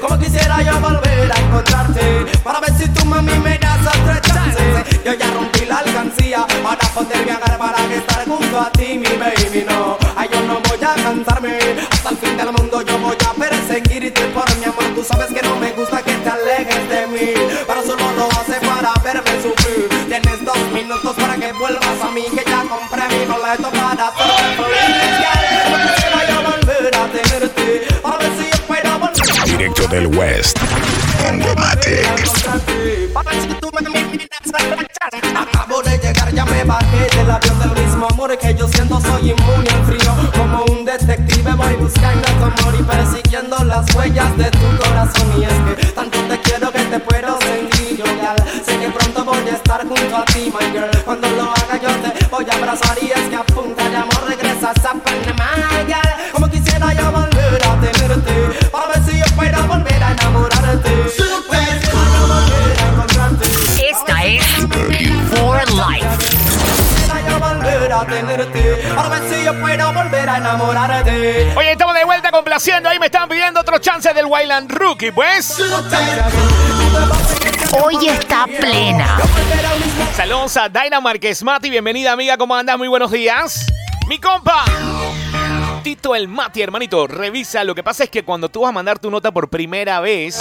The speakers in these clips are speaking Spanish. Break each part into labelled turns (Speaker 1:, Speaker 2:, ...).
Speaker 1: Como quisiera yo volver a encontrarte Para ver si tú mami me das otra chance. Yo ya rompí la alcancía Para poderme agarrar para estar junto a ti mi baby. No Ay yo no voy a cansarme. Hasta el fin del mundo yo voy a perseguirte por mi amor. Tú sabes que no me gusta que te alejes de mí Pero solo lo hace para verme sufrir. Tienes dos minutos para que vuelvas a mí Que ya compré mi boleto para
Speaker 2: del West.
Speaker 1: Acabo de llegar, ya me bajé del avión del mismo amor que yo siento, soy inmune al frío. Como un detective voy buscando tu amor y persiguiendo las huellas de tu corazón. Y es que tanto te quiero que te puedo sentir yo Sé que pronto voy a estar junto a ti, my girl. Cuando lo para ver si yo puedo volver a enamorarte.
Speaker 3: Oye, estamos de vuelta complaciendo. Ahí me están pidiendo otro chance del Wayland Rookie, pues.
Speaker 4: Hoy está plena.
Speaker 3: Saludos a Daina Márquez Mati. Bienvenida, amiga. ¿Cómo andas? Muy buenos días. Mi compa. Tito el Mati, hermanito. Revisa. Lo que pasa es que cuando tú vas a mandar tu nota por primera vez,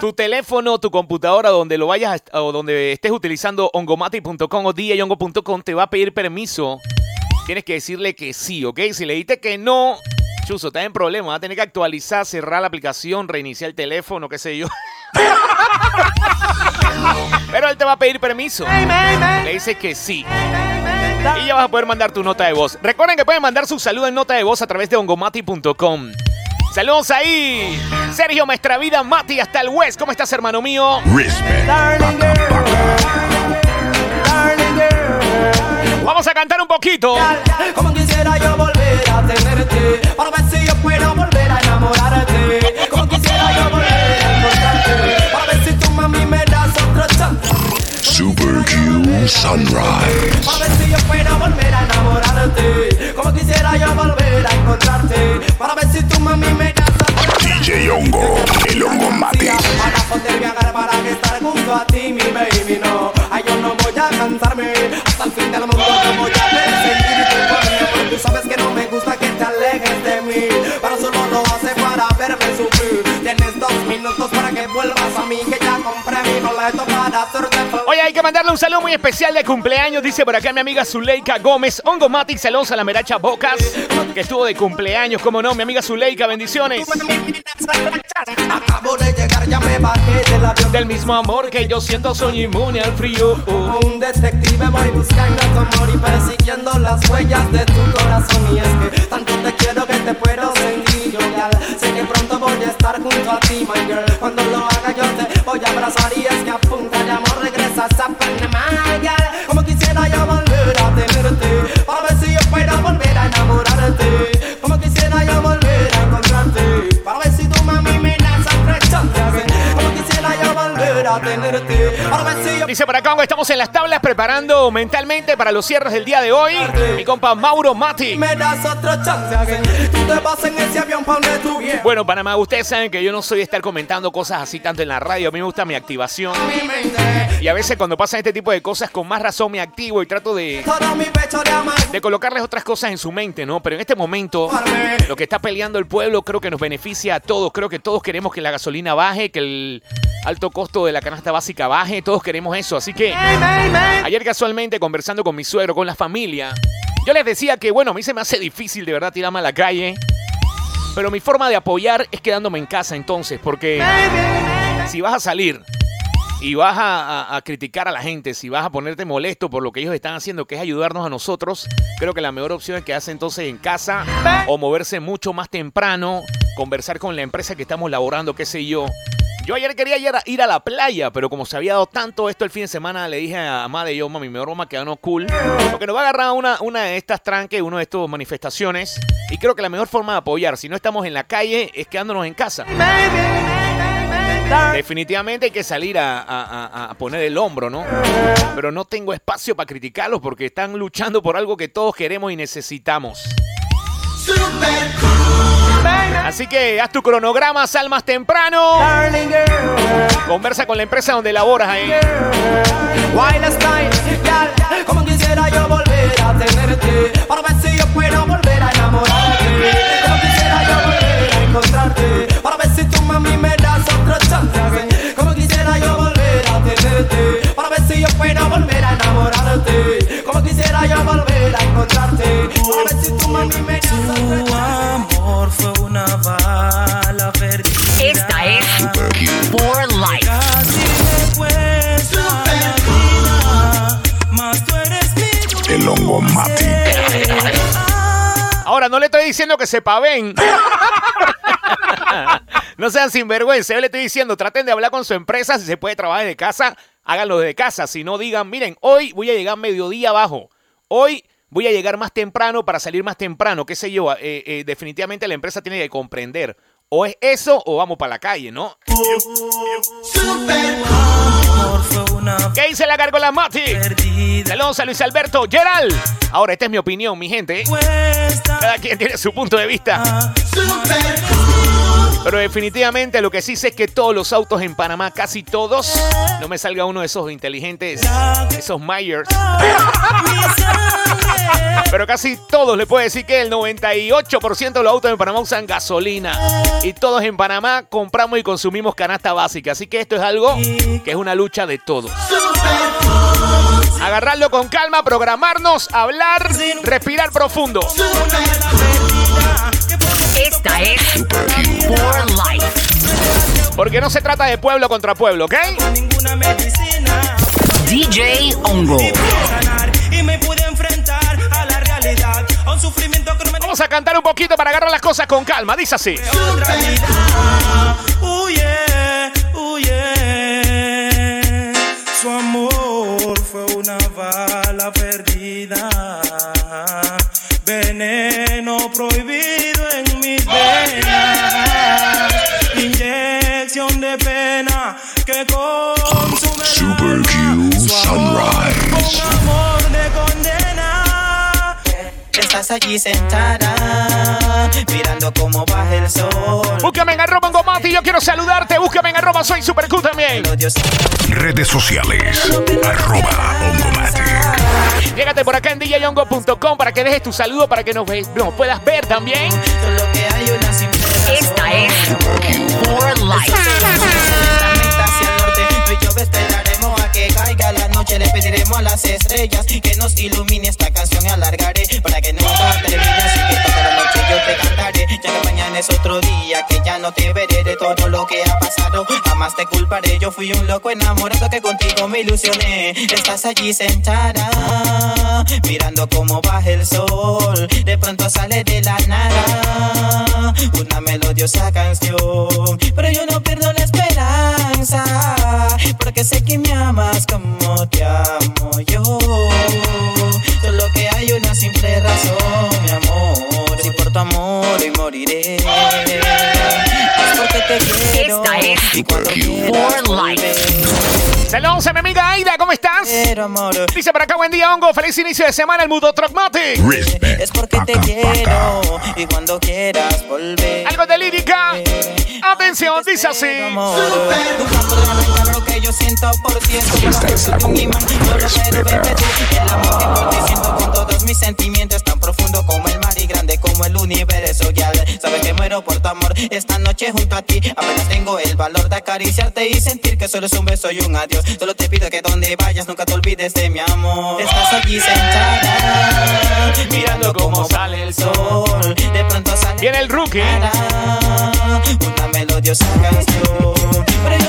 Speaker 3: tu teléfono, tu computadora, donde lo vayas a- o donde estés utilizando ongomati.com o djongo.com, te va a pedir permiso. Tienes que decirle que sí, ¿ok? Si le dijiste que no, chuzo, estás en problema. Va a tener que actualizar, cerrar la aplicación, reiniciar el teléfono, qué sé yo. Pero él te va a pedir permiso. Le dices que sí. Y ya vas a poder mandar tu nota de voz. Recuerden que pueden mandar su saludo en nota de voz a través de ongomati.com. Saludos ahí. Sergio Maestravida Mati hasta el West. ¿Cómo estás, hermano mío?
Speaker 2: Respect.
Speaker 1: Darling girl, darling girl.
Speaker 3: Vamos a cantar un poquito.
Speaker 1: Como quisiera yo volver a tenerte Para ver si yo puedo volver a enamorarte Como quisiera yo volver a encontrarte Para ver si tú mami me das otra chance
Speaker 2: Super Q Sunrise.
Speaker 1: Para ver si yo puedo volver a enamorarte Como quisiera yo volver a encontrarte Para ver si tú mami me das
Speaker 2: DJ Hongo, el Hongo Mati.
Speaker 1: Para poder viajar para estar junto a ti, mi baby, no. Ay, yo no voy a cansarme. Hasta el fin del mundo yo voy minutos para que vuelvas a mí Que ya compré mi boleto para hacerte feliz
Speaker 3: Oye, hay que mandarle un saludo muy especial de cumpleaños. Dice por acá mi amiga Zuleika Gómez. Hongo Mati, saludos a la Meracha Bocas, que estuvo de cumpleaños. Como no, mi amiga Zuleika, bendiciones.
Speaker 1: Acabo de llegar, ya me bajé del avión
Speaker 3: Del mismo amor que yo siento, soy inmune al frío.
Speaker 1: Un detective voy buscando tu amor y persiguiendo las huellas de tu corazón Y es que tanto te quiero que te puedo sentir Sé que pronto voy a estar junto a ti, my girl. Cuando lo haga yo te voy a abrazar y es que a punta de amor regresas a Panamá, girl. Como quisiera yo volver a tenerte Para ver si yo puedo volver a enamorarte. Como quisiera yo volver a encontrarte Para ver si tu mami me das otra chance Como quisiera yo volver a tenerte
Speaker 3: Dice acá, Hongo, estamos en las tablas preparando mentalmente para los cierres del día de hoy. Mi compa Mauro Mati. Bueno, Panamá, ustedes saben que yo no soy de estar comentando cosas así tanto en la radio. A mí me gusta mi activación. Y a veces cuando pasan este tipo de cosas, con más razón me activo y trato de,
Speaker 1: de
Speaker 3: colocarles otras cosas en su mente, ¿no? Pero en este momento, lo que está peleando el pueblo creo que nos beneficia a todos. Creo que todos queremos que la gasolina baje, que el alto costo de la canasta básica baje. Todos queremos eso. Así que ayer casualmente conversando con mi suegro, con la familia, yo les decía que, bueno, a mí se me hace difícil de verdad tirarme a la calle. Pero mi forma de apoyar es quedándome en casa entonces, porque si vas a salir y vas a, a- criticar a la gente, si vas a ponerte molesto por lo que ellos están haciendo, que es ayudarnos a nosotros, creo que la mejor opción es quedarse entonces en casa o moverse mucho más temprano, conversar con la empresa que estamos laborando, qué sé yo. Yo ayer quería ir a, la playa, pero como se había dado tanto esto el fin de semana, le dije a Madre yo, mami, mejor vamos a quedarnos cool. Porque nos va a agarrar una, una de estas tranques, una de estas manifestaciones. Y creo que la mejor forma de apoyar, si no estamos en la calle, es quedándonos en casa. Definitivamente hay que salir a, a- a- poner el hombro, ¿no? Pero no tengo espacio para criticarlos porque están luchando por algo que todos queremos y necesitamos. Así que haz tu cronograma, sal más temprano. Conversa con la empresa donde laboras ahí.
Speaker 1: Como quisiera yo volver a tenerte Para ver si yo puedo volver a enamorarte. Como quisiera yo volver a encontrarte Para ver si tú mami me das otra chance. Como quisiera yo volver a tenerte Para ver si yo puedo volver a enamorarte. Como quisiera yo volver a encontrarte Para ver si tú mami me das otra
Speaker 5: Tu
Speaker 2: mati.
Speaker 3: Ahora, no le estoy diciendo que se paven. no sean sinvergüenza. Yo le estoy diciendo, traten de hablar con su empresa. Si se puede trabajar desde casa, háganlo desde casa. Si no, digan, miren, hoy voy a llegar mediodía abajo. Hoy voy a llegar más temprano para salir más temprano. ¿Qué sé yo? Eh, eh, definitivamente la empresa tiene que comprender. O es eso o vamos para la calle, ¿no? ¿Qué dice la gárgola Mati?
Speaker 5: perdida.
Speaker 3: Saludos a Luis Alberto Gerald. Ahora, esta es mi opinión, mi gente.
Speaker 5: Cuesta
Speaker 3: Cada quien tiene su punto de vista. Pero definitivamente lo que sí sé es que todos los autos en Panamá, casi todos, no me salga uno de esos inteligentes, esos Myers, pero casi todos le puedo decir que el 98% de los autos en Panamá usan gasolina. Y todos en Panamá compramos y consumimos canasta básica. Así que esto es algo que es una lucha de todos. Agarrarlo con calma, programarnos, hablar, respirar profundo.
Speaker 4: Esta es For Life.
Speaker 3: Porque no se trata de pueblo contra pueblo, ¿ok?
Speaker 4: DJ Ongo.
Speaker 3: Vamos a cantar un poquito para agarrar las cosas con calma. Dice así.
Speaker 5: Inyección de pena que consume
Speaker 2: Super. Q Sunrise.
Speaker 5: Un amor de condena.
Speaker 6: Estás allí sentada, mirando cómo baja el sol.
Speaker 3: Búscame en arroba Ngomati, yo quiero saludarte. Búscame en arroba soy super cool también.
Speaker 2: Redes sociales. Arroba Ongomatic.
Speaker 3: Llégate por acá en djyongo.com para que dejes tu saludo para que nos, ve- nos puedas ver también.
Speaker 6: Solo que hay una
Speaker 4: es For Life.
Speaker 6: Esperaremos a que caiga la noche. Le pediremos a las estrellas que nos ilumine esta canción y alargaré para que nunca termine. Así que toda la noche yo te cantaré, ya que mañana es otro día que ya no te veré de todo lo que ha pasado. Jamás te culparé, yo fui un loco enamorado que contigo me ilusioné. Estás allí sentada, mirando cómo baja el sol. De pronto sale de la nada una melodiosa canción. Pero yo no pierdo la esperanza, porque sé que me amas como te amo yo. Solo que hay una simple razón, mi amor. Si por tu amor hoy moriré, Y cuando
Speaker 2: For
Speaker 4: Life.
Speaker 3: Saludos a mi amiga Aida, ¿cómo estás?
Speaker 6: quiero amor.
Speaker 3: Dice por acá, buen día, Hongo. Feliz inicio de semana, el Mudo Trogmatic.
Speaker 2: Respect.
Speaker 6: Es porque te quiero y cuando quieras volver.
Speaker 3: Algo de lírica. Atención, dice así.
Speaker 2: Esta es la
Speaker 6: el amor que por ti siento con mis sentimientos. Tan profundo como el mar y grande como el universo. Ya sabes que muero por tu amor. Esta noche junto a ti apenas tengo el valor de acariciarte y sentir que solo es un beso y un adiós. Solo te pido que donde vayas nunca te olvides de mi amor. Estás allí sentada mirando cómo sale el sol. De pronto sale
Speaker 3: Viene el rookie.
Speaker 6: una melodiosa canción.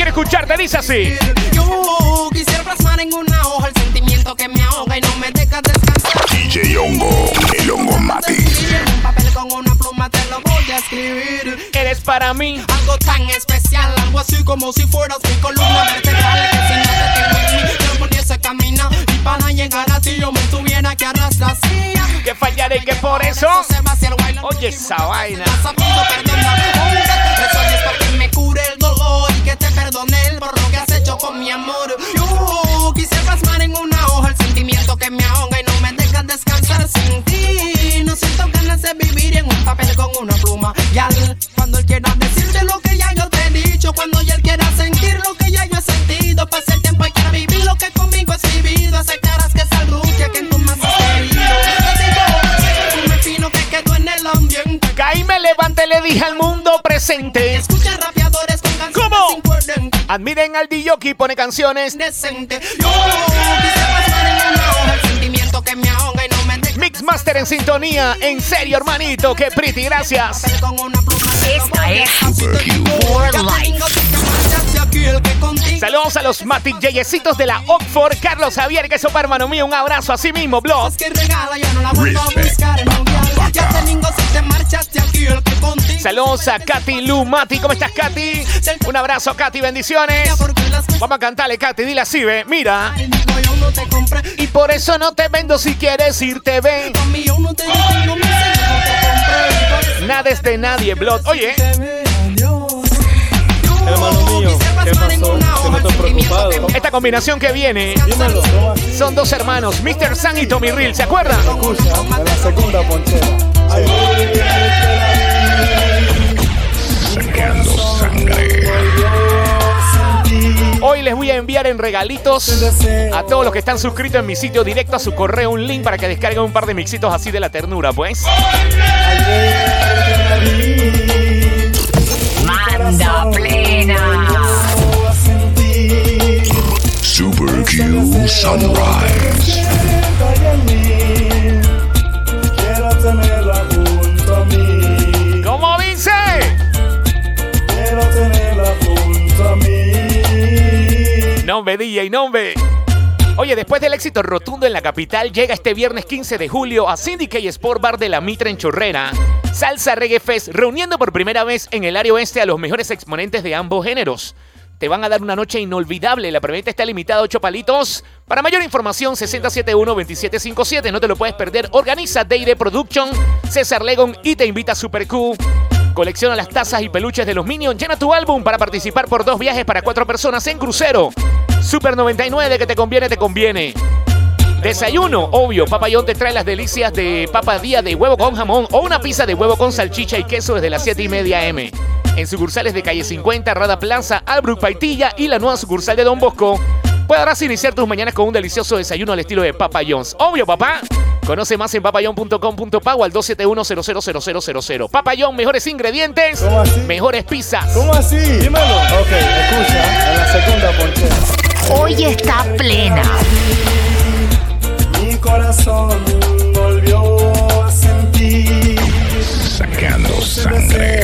Speaker 3: Quiere escucharte. Dice así.
Speaker 7: Yo quisiera plasmar en una hoja el sentimiento que me ahoga y no me deja descansar.
Speaker 2: DJ Hongo. El Hongomatic.
Speaker 7: En un papel con una pluma te lo voy a escribir.
Speaker 3: Eres para mí.
Speaker 7: Algo tan especial, algo así como si fueras mi columna vertebral. Que si no te tengo en mí, yo poniese camina y
Speaker 1: para llegar a ti yo me tuviera que arrastrar así.
Speaker 3: Que fallaré que por eso. Oye esa vaina.
Speaker 1: Que te perdone por lo que has hecho con mi amor. Yo quise plasmar en una hoja el sentimiento que me ahoga y no me dejas descansar sin ti. No siento ganas de vivir en un papel con una pluma. Y al cuando él quiera decirte lo que ya yo te he dicho, cuando ya él quiera sentir lo que ya yo he sentido, pasa el tiempo y quiera vivir lo que conmigo has vivido. Aceptarás que esa que en tu más has querido. Fino que quedó en el ambiente.
Speaker 3: Caí me levanté, le dije al mundo presente.
Speaker 1: Escucha rapeadores
Speaker 3: Admiren al DJ pone canciones.
Speaker 1: Decente. Yo en una hoja el sentimiento que me ahoga y no me deja
Speaker 3: Mixmaster en sintonía. En serio, hermanito. Qué pretty, gracias.
Speaker 4: Esta es
Speaker 2: Super
Speaker 4: Life.
Speaker 3: Saludos a los Matic Yeyecitos de la Oxford. Carlos Javier, que sopa, hermano mío. Un abrazo así mismo, blog.
Speaker 1: a
Speaker 2: Respect.
Speaker 1: buscar en mundial. Ya te lingo si te marchaste aquí el que contigo.
Speaker 3: Saludos a Katy Lu Mati. ¿Cómo estás, Katy? Un abrazo, Katy. Bendiciones. Vamos a cantarle, Katy. Dile así, ve. Mira. Y por eso no te vendo si quieres irte,
Speaker 1: eso
Speaker 3: Nada es de nadie, Blood. Oye,
Speaker 1: ve.
Speaker 8: Hermano mío,
Speaker 3: esta combinación que viene
Speaker 8: Dímelo,
Speaker 3: son dos hermanos, Mr. San y Tommy Real. ¿Se acuerdan?
Speaker 8: En la segunda ponchera.
Speaker 2: Sacando sangre.
Speaker 3: Hoy les voy a enviar en regalitos a todos los que están suscritos en mi sitio directo a su correo un link para que descarguen un par de mixitos así de la ternura, pues.
Speaker 4: Manda.
Speaker 2: Super Q Sunrise.
Speaker 3: ¿Cómo dice?
Speaker 8: Quiero tenerla junto a mí.
Speaker 3: Nombre DJ, nombre. Oye, después del éxito rotundo en la capital, llega este viernes 15 de julio a Syndicate Sport Bar de la Mitra en Chorrera. Salsa Reggae Fest, reuniendo por primera vez en el área oeste a los mejores exponentes de ambos géneros. Te van a dar una noche inolvidable. La preventa está limitada a 8 palitos. Para mayor información, 6071-2757. No te lo puedes perder. Organiza Deire Production, César Legon y te invita a Super Q. Colecciona las tazas y peluches de los Minions. Llena tu álbum para participar por dos viajes para cuatro personas en crucero. Super 99, que te conviene, te conviene. Desayuno, obvio. Papayón te trae las delicias de papa día de huevo con jamón o una pizza de huevo con salchicha y queso desde las 7 y media M. En sucursales de calle 50, Rada Plaza, Albrook Paitilla y la nueva sucursal de Don Bosco. Podrás iniciar tus mañanas con un delicioso desayuno al estilo de Papa John's. Obvio, papá. Conoce más en papayón.com.pa o al 271-000000. Papa John, mejores ingredientes,
Speaker 8: ¿Cómo así?
Speaker 3: mejores pizzas.
Speaker 8: ¿Cómo así? Dímelo. Ok, escucha, en la segunda.
Speaker 4: Hoy está plena.
Speaker 8: Mi corazón
Speaker 2: Sacando sangre.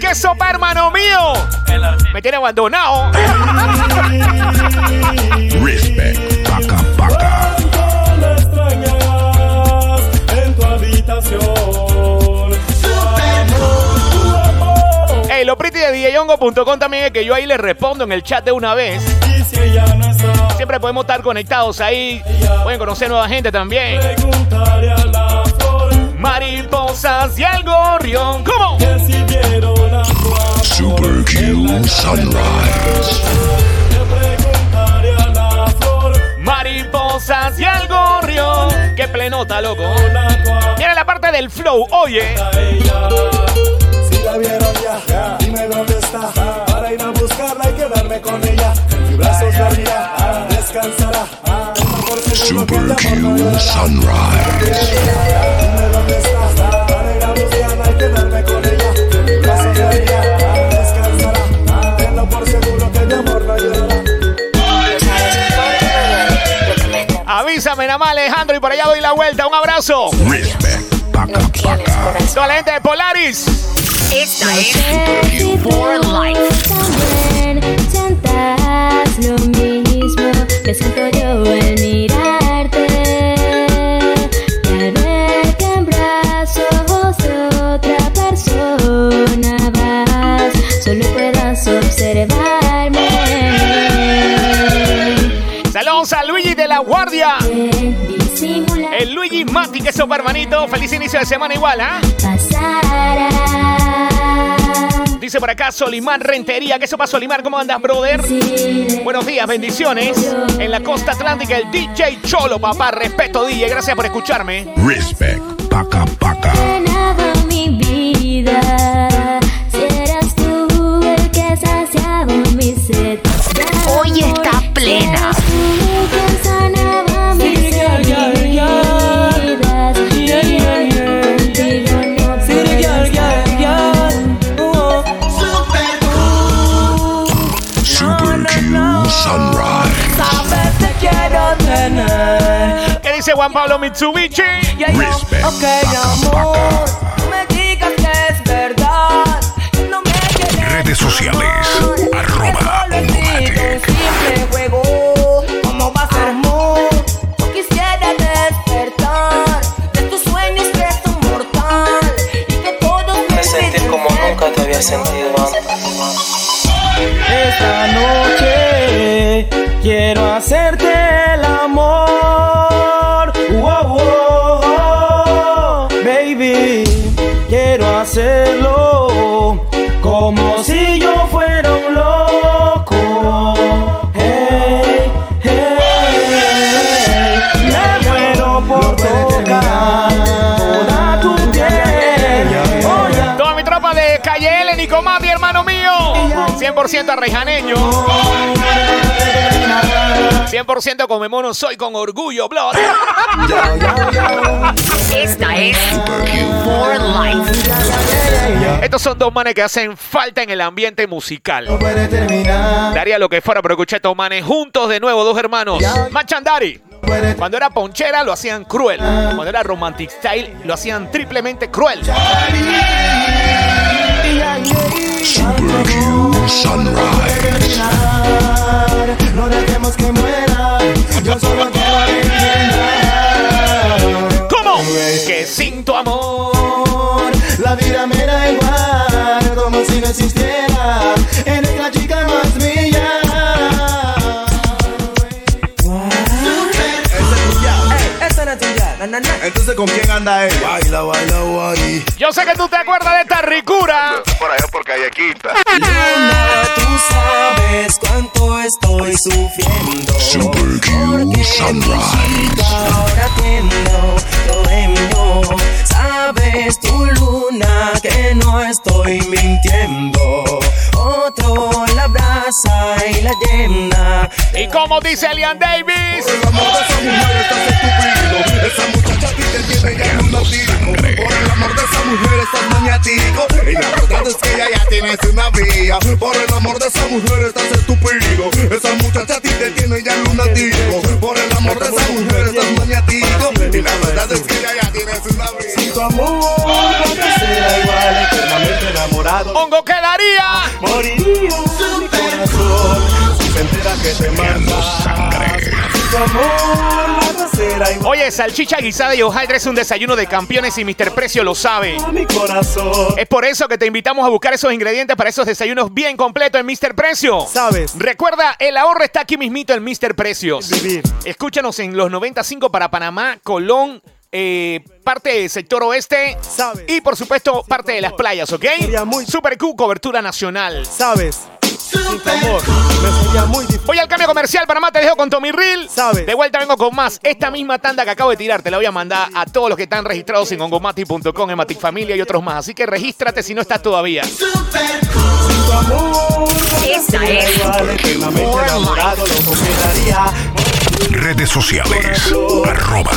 Speaker 8: Que
Speaker 3: sopa, hermano mío. Me tiene abandonado.
Speaker 2: Respect. Paca, paca.
Speaker 8: la extrañas en tu habitación.
Speaker 3: Ey, lo pretty de DJongo.com también es que yo ahí le respondo en el chat de una vez. Siempre podemos estar conectados ahí. Pueden conocer nueva gente también. Mariposas y el gorrión. ¿Cómo?
Speaker 8: que a.
Speaker 2: Super Q Sunrise.
Speaker 8: Le preguntaré a la flor
Speaker 3: Mariposas y el gorrión. Qué plenota, loco. Mira la parte del flow, oye.
Speaker 8: Si la vieron ya, dime dónde está. Para ir a buscarla y quedarme con ella. Amor no llorará.
Speaker 3: avísame nada más, Alejandro, y por allá doy la vuelta. Un abrazo.
Speaker 2: Respect. Paca paca.
Speaker 3: Toda la gente de Polaris.
Speaker 4: Esta es For Life.
Speaker 9: Que siento yo al mirarte. Y al ver que en brazos de otra persona vas, solo puedas observarme.
Speaker 3: Saludos a Luigi de la Guardia. El Luigi Mati, que es su hermanito. Feliz inicio de semana igual, ¿ah?
Speaker 9: pasará.
Speaker 3: Dice por acá Solimar Rentería. ¿Qué sopa Solimar? ¿Cómo andas, brother? Buenos días, bendiciones. En la costa atlántica, el DJ Cholo, papá. Respeto, DJ. Gracias por escucharme.
Speaker 2: Respect. Paca paca.
Speaker 3: Juan Pablo Mitsubishi?
Speaker 5: Yeah, yeah.
Speaker 2: Respect.
Speaker 5: Ok,
Speaker 2: Paca,
Speaker 5: amor.
Speaker 3: 100% arrejaneño. 100% come mono, soy con orgullo, blood.
Speaker 4: Esta es For Life.
Speaker 3: Estos son dos manes que hacen falta en el ambiente musical. Daría lo que fuera, pero escuché a estos manes juntos de nuevo, dos hermanos. Machandari. Cuando era ponchera lo hacían cruel. Cuando era romantic style lo hacían triplemente cruel.
Speaker 8: Como si no existiera. Eres la chica más bella.
Speaker 10: Entonces, ¿con quién anda él? Baila, baila, guay.
Speaker 3: Yo sé que tú te acuerdas de esta ricura.
Speaker 10: Por allá por Callequita.
Speaker 5: Luna, tú sabes cuánto estoy sufriendo.
Speaker 2: Super Q Sunrise.
Speaker 5: Ahora entiendo, llena.
Speaker 3: Y como dice Elian Davis.
Speaker 10: El amor de esa mujer estás estúpido. Esa muchacha a ti te tiene ya lunatico. Por el amor de esa mujer estás maniático. Y la verdad es que ella ya tienes una vía. Por el amor de esa mujer estás estúpido. Esa muchacha a ti te tiene ya lunatico. Por el amor de esa mujer estás maniático. Y la verdad es que ella ya tienes una vía.
Speaker 8: Tu amor no te será igual, eternamente enamorado.
Speaker 3: Hongo quedaría.
Speaker 8: Moriría que te
Speaker 2: sangre.
Speaker 3: Oye, salchicha guisada y hojaldre es un desayuno de campeones y Mr. Precio lo sabe. Es por eso que te invitamos a buscar esos ingredientes para esos desayunos bien completos en Mr. Precio.
Speaker 8: ¿Sabes?
Speaker 3: Recuerda, el ahorro está aquí mismito en Mr. Precios.
Speaker 8: Vivir.
Speaker 3: Escúchanos en los 95 para Panamá, Colón, eh, parte del sector oeste
Speaker 8: ¿Sabes?
Speaker 3: y por supuesto parte de las playas, ¿ok? Super Q, cobertura nacional.
Speaker 8: ¿Sabes? Sin tu amor me sería muy difícil.
Speaker 3: Voy al cambio comercial, Panamá te dejo con Tommy Reel.
Speaker 8: ¿Sabes?
Speaker 3: De vuelta vengo con más. Esta misma tanda que acabo de tirar te la voy a mandar a todos los que están registrados en ongomati.com, en Matic Familia y otros más. Así que regístrate si no estás todavía.
Speaker 4: Esta es.
Speaker 2: Redes sociales. Arroba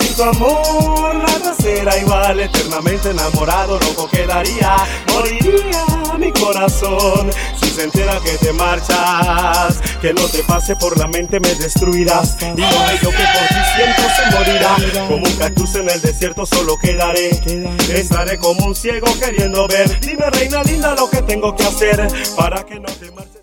Speaker 8: Sin tu amor nada será igual, eternamente enamorado, loco quedaría. Moriría mi corazón si se entera que te marchas, que no te pase por la mente me destruirás. Y lo bello que por ti siento se morirá. Como un cactus en el desierto solo quedaré. Estaré como un ciego queriendo ver. Dime reina linda lo que tengo que hacer para que no te marches.